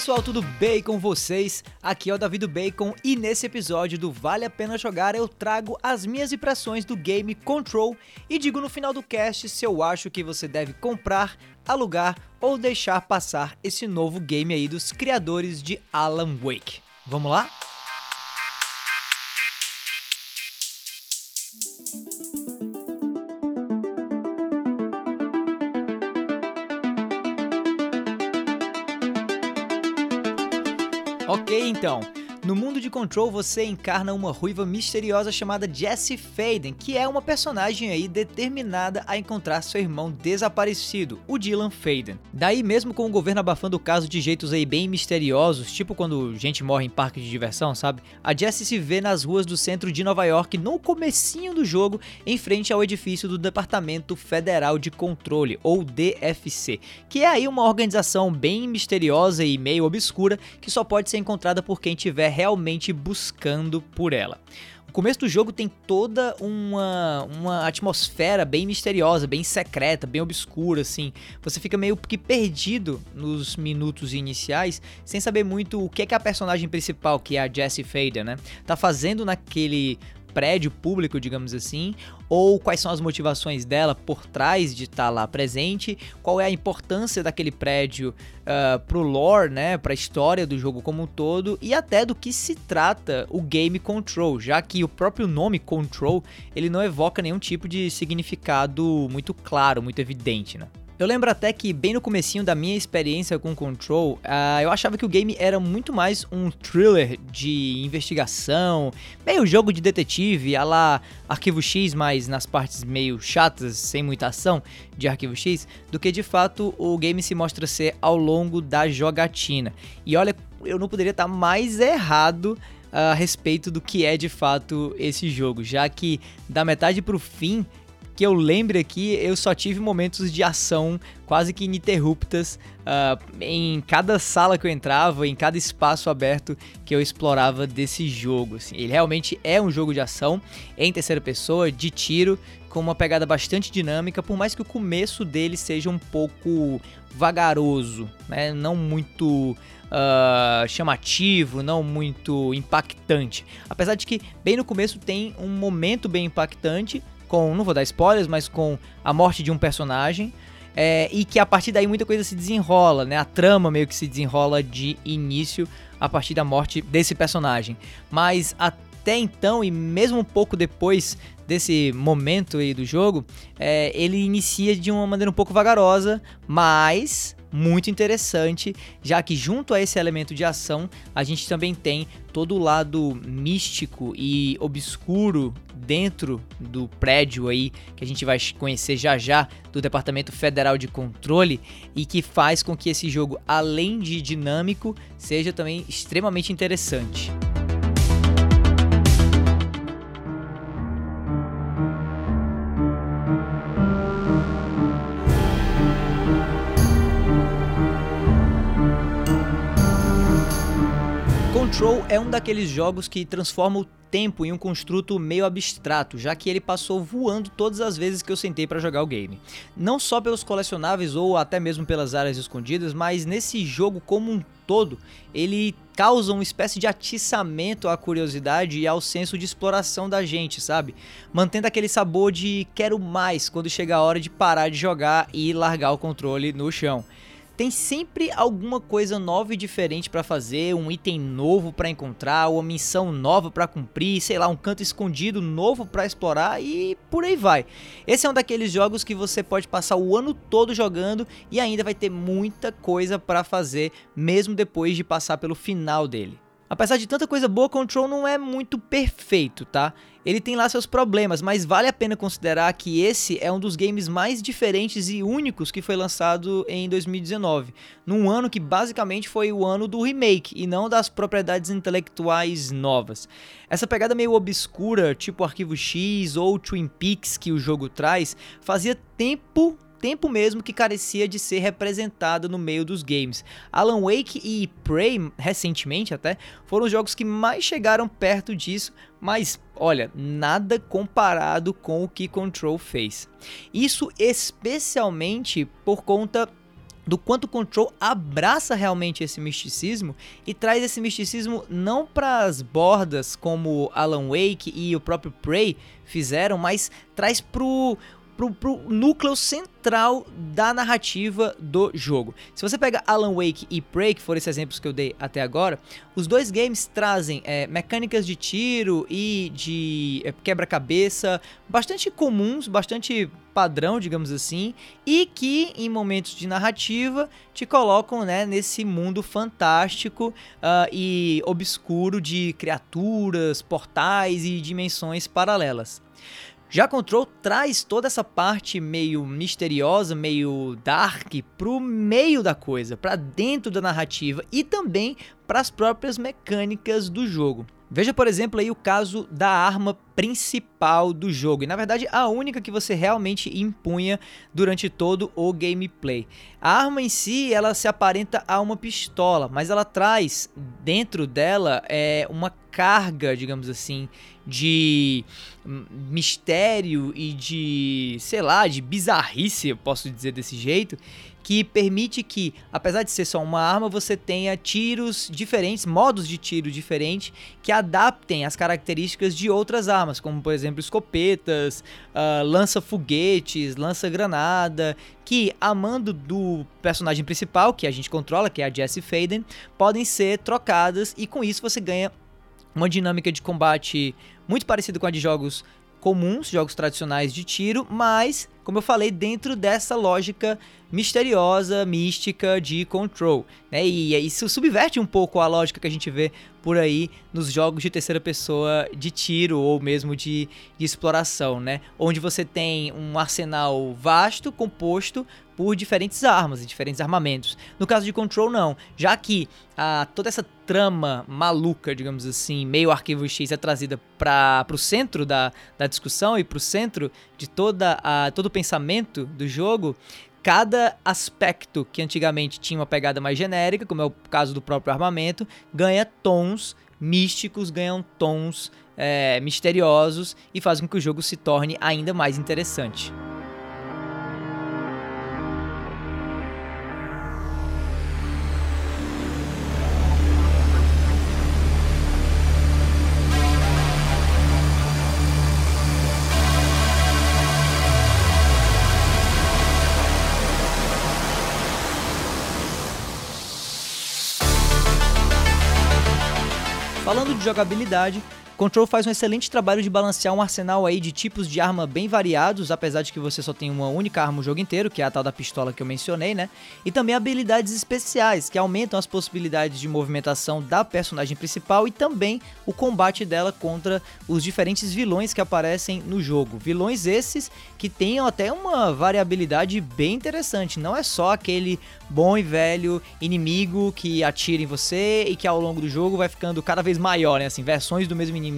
Pessoal, tudo bem com vocês? Aqui é o Davi do Bacon e nesse episódio do Vale a Pena Jogar eu trago as minhas impressões do game Control e digo no final do cast se eu acho que você deve comprar, alugar ou deixar passar esse novo game aí dos criadores de Alan Wake. Vamos lá? Ok, então. No mundo de Control, você encarna uma ruiva misteriosa chamada Jessie Faden, que é uma personagem aí determinada a encontrar seu irmão desaparecido, o Dylan Faden. Daí, mesmo com o governo abafando o caso de jeitos aí bem misteriosos, tipo quando gente morre em parque de diversão, sabe? A Jessie se vê nas ruas do centro de Nova York no comecinho do jogo, em frente ao edifício do Departamento Federal de Controle, ou DFC, que é aí uma organização bem misteriosa e meio obscura que só pode ser encontrada por quem tiver realmente buscando por ela. O começo do jogo tem toda uma, uma atmosfera bem misteriosa, bem secreta, bem obscura, assim. Você fica meio que perdido nos minutos iniciais, sem saber muito o que é que a personagem principal, que é a Jessie Fader, né, tá fazendo naquele prédio público, digamos assim, ou quais são as motivações dela por trás de estar tá lá presente, qual é a importância daquele prédio uh, pro lore, né, pra história do jogo como um todo e até do que se trata o game Control, já que o próprio nome Control ele não evoca nenhum tipo de significado muito claro, muito evidente, né? Eu lembro até que bem no comecinho da minha experiência com Control, uh, eu achava que o game era muito mais um thriller de investigação, meio jogo de detetive, a lá Arquivo X, mas nas partes meio chatas, sem muita ação de Arquivo X, do que de fato o game se mostra ser ao longo da jogatina. E olha, eu não poderia estar mais errado a respeito do que é de fato esse jogo, já que da metade pro fim que eu lembre aqui, eu só tive momentos de ação quase que ininterruptas uh, em cada sala que eu entrava, em cada espaço aberto que eu explorava desse jogo. Assim. Ele realmente é um jogo de ação em terceira pessoa, de tiro, com uma pegada bastante dinâmica, por mais que o começo dele seja um pouco vagaroso, né? não muito uh, chamativo, não muito impactante. Apesar de que bem no começo tem um momento bem impactante, com, não vou dar spoilers, mas com a morte de um personagem. É, e que a partir daí muita coisa se desenrola, né? A trama meio que se desenrola de início a partir da morte desse personagem. Mas até então, e mesmo um pouco depois desse momento aí do jogo, é, ele inicia de uma maneira um pouco vagarosa, mas muito interessante, já que junto a esse elemento de ação, a gente também tem todo o lado místico e obscuro dentro do prédio aí que a gente vai conhecer já já do Departamento Federal de Controle e que faz com que esse jogo, além de dinâmico, seja também extremamente interessante. Control é um daqueles jogos que transforma o tempo em um construto meio abstrato, já que ele passou voando todas as vezes que eu sentei para jogar o game. Não só pelos colecionáveis ou até mesmo pelas áreas escondidas, mas nesse jogo como um todo, ele causa uma espécie de atiçamento à curiosidade e ao senso de exploração da gente, sabe? Mantendo aquele sabor de quero mais quando chega a hora de parar de jogar e largar o controle no chão tem sempre alguma coisa nova e diferente para fazer, um item novo para encontrar, uma missão nova para cumprir, sei lá, um canto escondido novo para explorar e por aí vai. Esse é um daqueles jogos que você pode passar o ano todo jogando e ainda vai ter muita coisa para fazer mesmo depois de passar pelo final dele. Apesar de tanta coisa boa, Control não é muito perfeito, tá? Ele tem lá seus problemas, mas vale a pena considerar que esse é um dos games mais diferentes e únicos que foi lançado em 2019, num ano que basicamente foi o ano do remake e não das propriedades intelectuais novas. Essa pegada meio obscura, tipo Arquivo X ou Twin Peaks que o jogo traz, fazia tempo tempo mesmo que carecia de ser representada no meio dos games. Alan Wake e Prey, recentemente até, foram os jogos que mais chegaram perto disso, mas olha, nada comparado com o que Control fez. Isso especialmente por conta do quanto Control abraça realmente esse misticismo e traz esse misticismo não para as bordas como Alan Wake e o próprio Prey fizeram, mas traz pro pro, pro núcleo central da narrativa do jogo. Se você pega Alan Wake e Prey, que foram esses exemplos que eu dei até agora, os dois games trazem é, mecânicas de tiro e de é, quebra-cabeça bastante comuns, bastante padrão, digamos assim, e que em momentos de narrativa te colocam né, nesse mundo fantástico uh, e obscuro de criaturas, portais e dimensões paralelas. Já Control traz toda essa parte meio misteriosa, meio dark pro meio da coisa, para dentro da narrativa e também para as próprias mecânicas do jogo. Veja, por exemplo, aí o caso da arma principal do jogo, e na verdade a única que você realmente impunha durante todo o gameplay. A arma em si, ela se aparenta a uma pistola, mas ela traz dentro dela é, uma carga, digamos assim, de mistério e de, sei lá, de bizarrice, eu posso dizer desse jeito, que permite que, apesar de ser só uma arma, você tenha tiros diferentes, modos de tiro diferentes que adaptem as características de outras armas, como por exemplo escopetas, uh, lança-foguetes, lança-granada, que a mando do personagem principal, que a gente controla, que é a Jessie Faden, podem ser trocadas e com isso você ganha uma dinâmica de combate muito parecida com a de jogos comuns, jogos tradicionais de tiro, mas, como eu falei, dentro dessa lógica misteriosa, mística de Control, né? E isso subverte um pouco a lógica que a gente vê por aí nos jogos de terceira pessoa de tiro ou mesmo de, de exploração, né? Onde você tem um arsenal vasto composto por diferentes armas e diferentes armamentos. No caso de Control, não. Já que a, toda essa trama maluca, digamos assim, meio arquivo X é trazida para o centro da, da discussão e para o centro de toda a, todo o pensamento do jogo, cada aspecto que antigamente tinha uma pegada mais genérica, como é o caso do próprio armamento, ganha tons místicos, ganham tons é, misteriosos e faz com que o jogo se torne ainda mais interessante. Falando de jogabilidade, Control faz um excelente trabalho de balancear um arsenal aí de tipos de arma bem variados, apesar de que você só tem uma única arma o jogo inteiro, que é a tal da pistola que eu mencionei, né? E também habilidades especiais, que aumentam as possibilidades de movimentação da personagem principal e também o combate dela contra os diferentes vilões que aparecem no jogo. Vilões esses que tenham até uma variabilidade bem interessante, não é só aquele bom e velho inimigo que atira em você e que ao longo do jogo vai ficando cada vez maior, né? Assim, versões do mesmo inimigo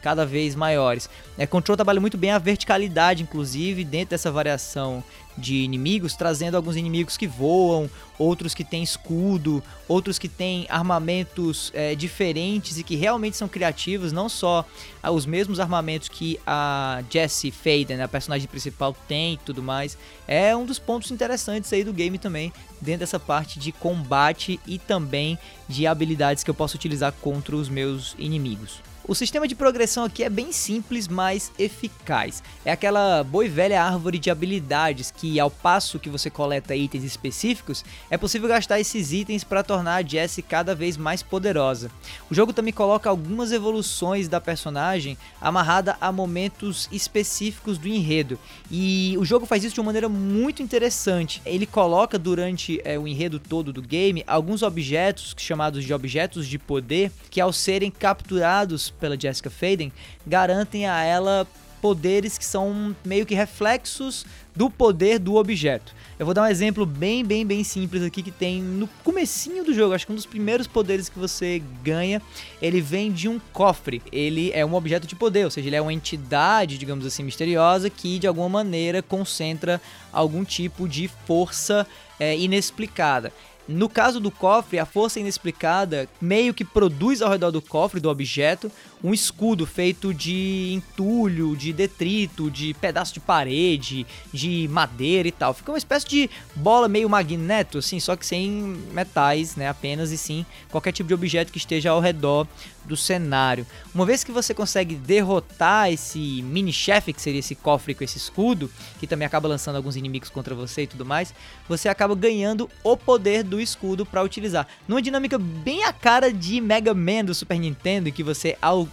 cada vez maiores. É, Control trabalha muito bem a verticalidade, inclusive, dentro dessa variação de inimigos, trazendo alguns inimigos que voam, outros que têm escudo, outros que têm armamentos é, diferentes e que realmente são criativos, não só os mesmos armamentos que a Jessie Faden, a personagem principal, tem e tudo mais. É um dos pontos interessantes aí do game também, dentro dessa parte de combate e também de habilidades que eu posso utilizar contra os meus inimigos. O sistema de progressão aqui é bem simples, mas eficaz. É aquela boa e velha árvore de habilidades que, ao passo que você coleta itens específicos, é possível gastar esses itens para tornar a Jessie cada vez mais poderosa. O jogo também coloca algumas evoluções da personagem amarrada a momentos específicos do enredo, e o jogo faz isso de uma maneira muito interessante. Ele coloca durante é, o enredo todo do game alguns objetos chamados de objetos de poder que, ao serem capturados pela Jessica Faden garantem a ela poderes que são meio que reflexos do poder do objeto. Eu vou dar um exemplo bem, bem, bem simples aqui que tem no comecinho do jogo. Acho que um dos primeiros poderes que você ganha, ele vem de um cofre. Ele é um objeto de poder, ou seja, ele é uma entidade, digamos assim, misteriosa que de alguma maneira concentra algum tipo de força é, inexplicada. No caso do cofre, a força inexplicada meio que produz ao redor do cofre, do objeto, um escudo feito de entulho, de detrito, de pedaço de parede, de madeira e tal. Fica uma espécie de bola meio magneto, assim, só que sem metais, né, apenas e sim qualquer tipo de objeto que esteja ao redor do cenário. Uma vez que você consegue derrotar esse mini chefe, que seria esse cofre com esse escudo, que também acaba lançando alguns inimigos contra você e tudo mais, você acaba ganhando o poder do escudo para utilizar. Numa dinâmica bem a cara de Mega Man do Super Nintendo, que você ao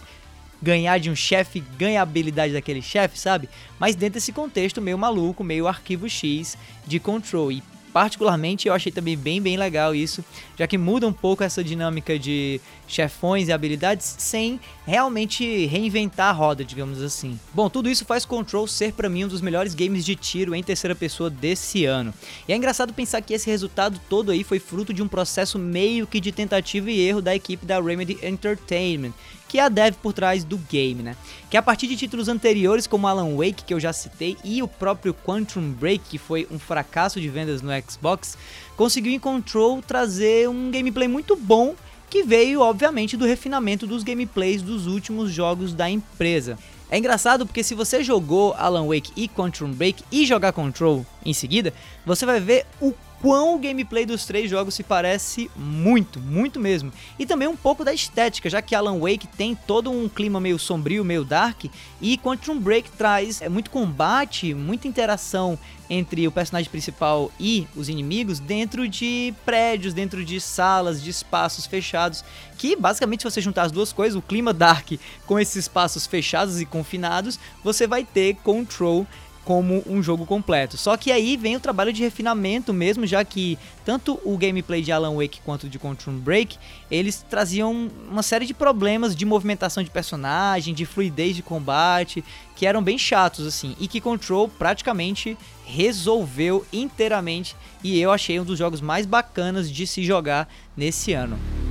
ganhar de um chefe, ganha a habilidade daquele chefe, sabe? Mas dentro desse contexto meio maluco, meio arquivo X de Control. E particularmente eu achei também bem bem legal isso, já que muda um pouco essa dinâmica de chefões e habilidades sem realmente reinventar a roda, digamos assim. Bom, tudo isso faz Control ser para mim um dos melhores games de tiro em terceira pessoa desse ano. E é engraçado pensar que esse resultado todo aí foi fruto de um processo meio que de tentativa e erro da equipe da Remedy Entertainment, que é a dev por trás do game, né? Que a partir de títulos anteriores como Alan Wake, que eu já citei, e o próprio Quantum Break, que foi um fracasso de vendas no Xbox, conseguiu em Control trazer um gameplay muito bom que veio, obviamente, do refinamento dos gameplays dos últimos jogos da empresa. É engraçado porque se você jogou Alan Wake e Quantum Break e jogar Control em seguida, você vai ver o quão o gameplay dos três jogos se parece muito, muito mesmo. E também um pouco da estética, já que Alan Wake tem todo um clima meio sombrio, meio dark, e Quantum Break traz é, muito combate, muita interação entre o personagem principal e os inimigos dentro de prédios, dentro de salas, de espaços fechados, que basicamente se você juntar as duas coisas, o clima dark com esses espaços fechados e confinados, você vai ter Control como um jogo completo. Só que aí vem o trabalho de refinamento mesmo, já que tanto o gameplay de Alan Wake quanto de Control Break, eles traziam uma série de problemas de movimentação de personagem, de fluidez de combate, que eram bem chatos assim, e que Control praticamente resolveu inteiramente, e eu achei um dos jogos mais bacanas de se jogar nesse ano.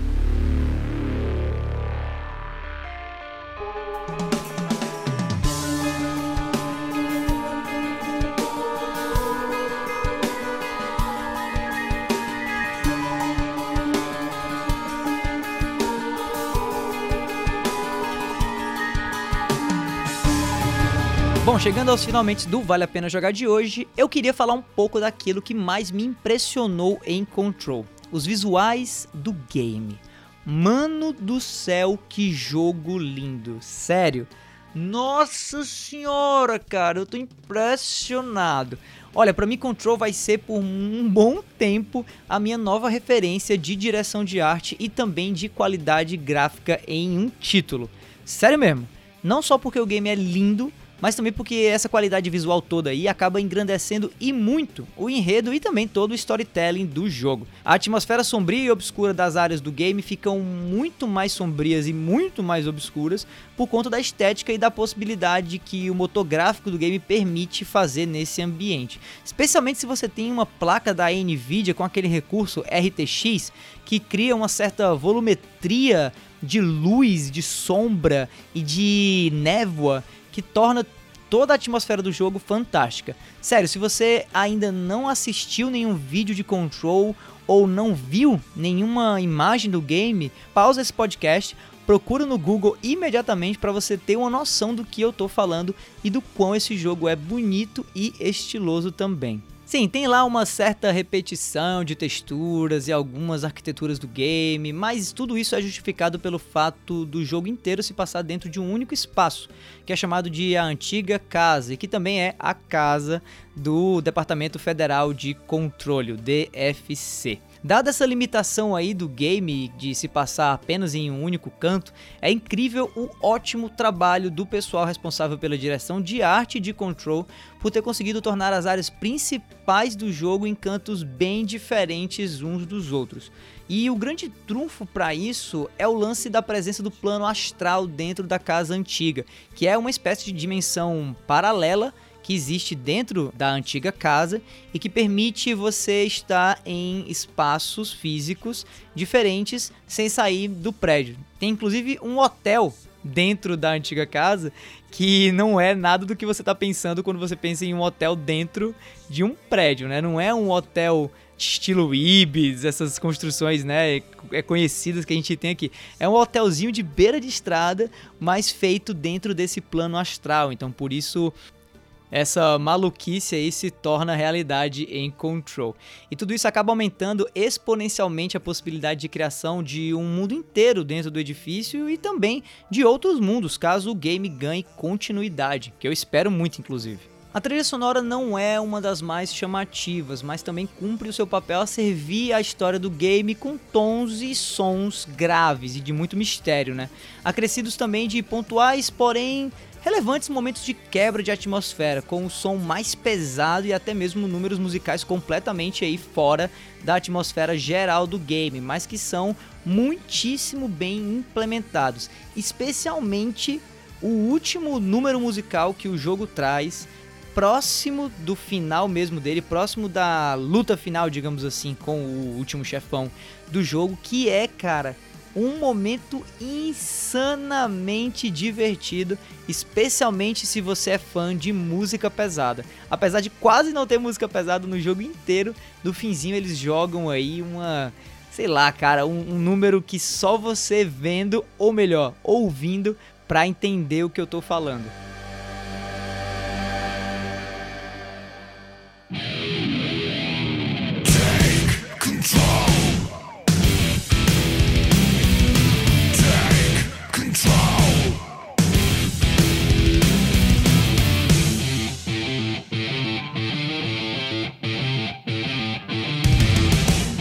Bom, chegando aos finalmente do Vale a Pena Jogar de hoje, eu queria falar um pouco daquilo que mais me impressionou em Control: os visuais do game. Mano do céu, que jogo lindo! Sério, nossa senhora, cara, eu tô impressionado. Olha, para mim Control vai ser por um bom tempo a minha nova referência de direção de arte e também de qualidade gráfica em um título. Sério mesmo. Não só porque o game é lindo, mas também porque essa qualidade visual toda aí acaba engrandecendo e muito o enredo e também todo o storytelling do jogo. A atmosfera sombria e obscura das áreas do game ficam muito mais sombrias e muito mais obscuras por conta da estética e da possibilidade que o motor gráfico do game permite fazer nesse ambiente. Especialmente se você tem uma placa da Nvidia com aquele recurso RTX que cria uma certa volumetria de luz, de sombra e de névoa que torna toda a atmosfera do jogo fantástica. Sério, se você ainda não assistiu nenhum vídeo de Control ou não viu nenhuma imagem do game, pausa esse podcast, procura no Google imediatamente para você ter uma noção do que eu tô falando e do quão esse jogo é bonito e estiloso também. Sim, tem lá uma certa repetição de texturas e algumas arquiteturas do game, mas tudo isso é justificado pelo fato do jogo inteiro se passar dentro de um único espaço, que é chamado de a Antiga Casa, e que também é a casa do Departamento Federal de Controle, o DFC. Dada essa limitação aí do game de se passar apenas em um único canto, é incrível o ótimo trabalho do pessoal responsável pela direção de arte de Control por ter conseguido tornar as áreas principais do jogo em cantos bem diferentes uns dos outros. E o grande trunfo para isso é o lance da presença do plano astral dentro da casa antiga, que é uma espécie de dimensão paralela que existe dentro da antiga casa e que permite você estar em espaços físicos diferentes sem sair do prédio. Tem inclusive um hotel dentro da antiga casa que não é nada do que você está pensando quando você pensa em um hotel dentro de um prédio, né? Não é um hotel estilo Ibis, essas construções, né, é conhecidas que a gente tem aqui. É um hotelzinho de beira de estrada, mas feito dentro desse plano astral. Então, por isso essa maluquice aí se torna realidade em Control. E tudo isso acaba aumentando exponencialmente a possibilidade de criação de um mundo inteiro dentro do edifício e também de outros mundos, caso o game ganhe continuidade, que eu espero muito inclusive. A trilha sonora não é uma das mais chamativas, mas também cumpre o seu papel a servir a história do game com tons e sons graves e de muito mistério, né? Acrescidos também de pontuais, porém relevantes momentos de quebra de atmosfera, com o som mais pesado e até mesmo números musicais completamente aí fora da atmosfera geral do game, mas que são muitíssimo bem implementados, especialmente o último número musical que o jogo traz, próximo do final mesmo dele, próximo da luta final, digamos assim, com o último chefão do jogo, que é, cara, um momento insanamente divertido, especialmente se você é fã de música pesada. Apesar de quase não ter música pesada no jogo inteiro, no finzinho eles jogam aí uma, sei lá, cara, um, um número que só você vendo, ou melhor, ouvindo, para entender o que eu tô falando.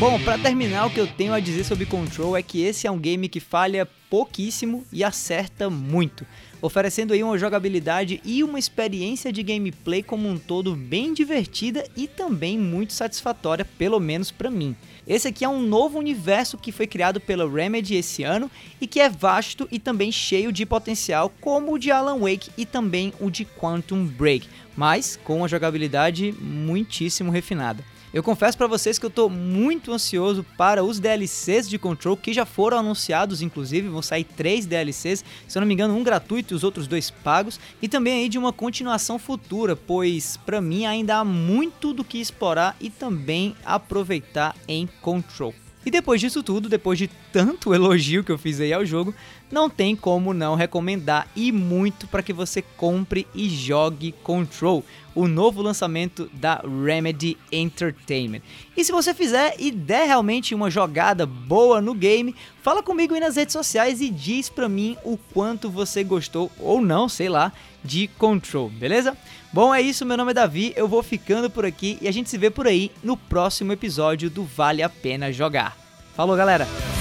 Bom, para terminar, o que eu tenho a dizer sobre Control é que esse é um game que falha pouquíssimo e acerta muito, oferecendo aí uma jogabilidade e uma experiência de gameplay como um todo bem divertida e também muito satisfatória, pelo menos para mim. Esse aqui é um novo universo que foi criado pela Remedy esse ano e que é vasto e também cheio de potencial, como o de Alan Wake e também o de Quantum Break, mas com uma jogabilidade muitíssimo refinada. Eu confesso para vocês que eu tô muito ansioso para os DLCs de Control que já foram anunciados, inclusive vão sair três DLCs, se eu não me engano, um gratuito e os outros dois pagos, e também aí de uma continuação futura, pois para mim ainda há muito do que explorar e também aproveitar em Control. E depois disso tudo, depois de tanto elogio que eu fiz aí ao jogo, não tem como não recomendar e muito para que você compre e jogue Control, o novo lançamento da Remedy Entertainment. E se você fizer e der realmente uma jogada boa no game, fala comigo aí nas redes sociais e diz para mim o quanto você gostou ou não, sei lá, de Control, beleza? Bom, é isso, meu nome é Davi, eu vou ficando por aqui e a gente se vê por aí no próximo episódio do Vale a Pena Jogar. Falou, galera!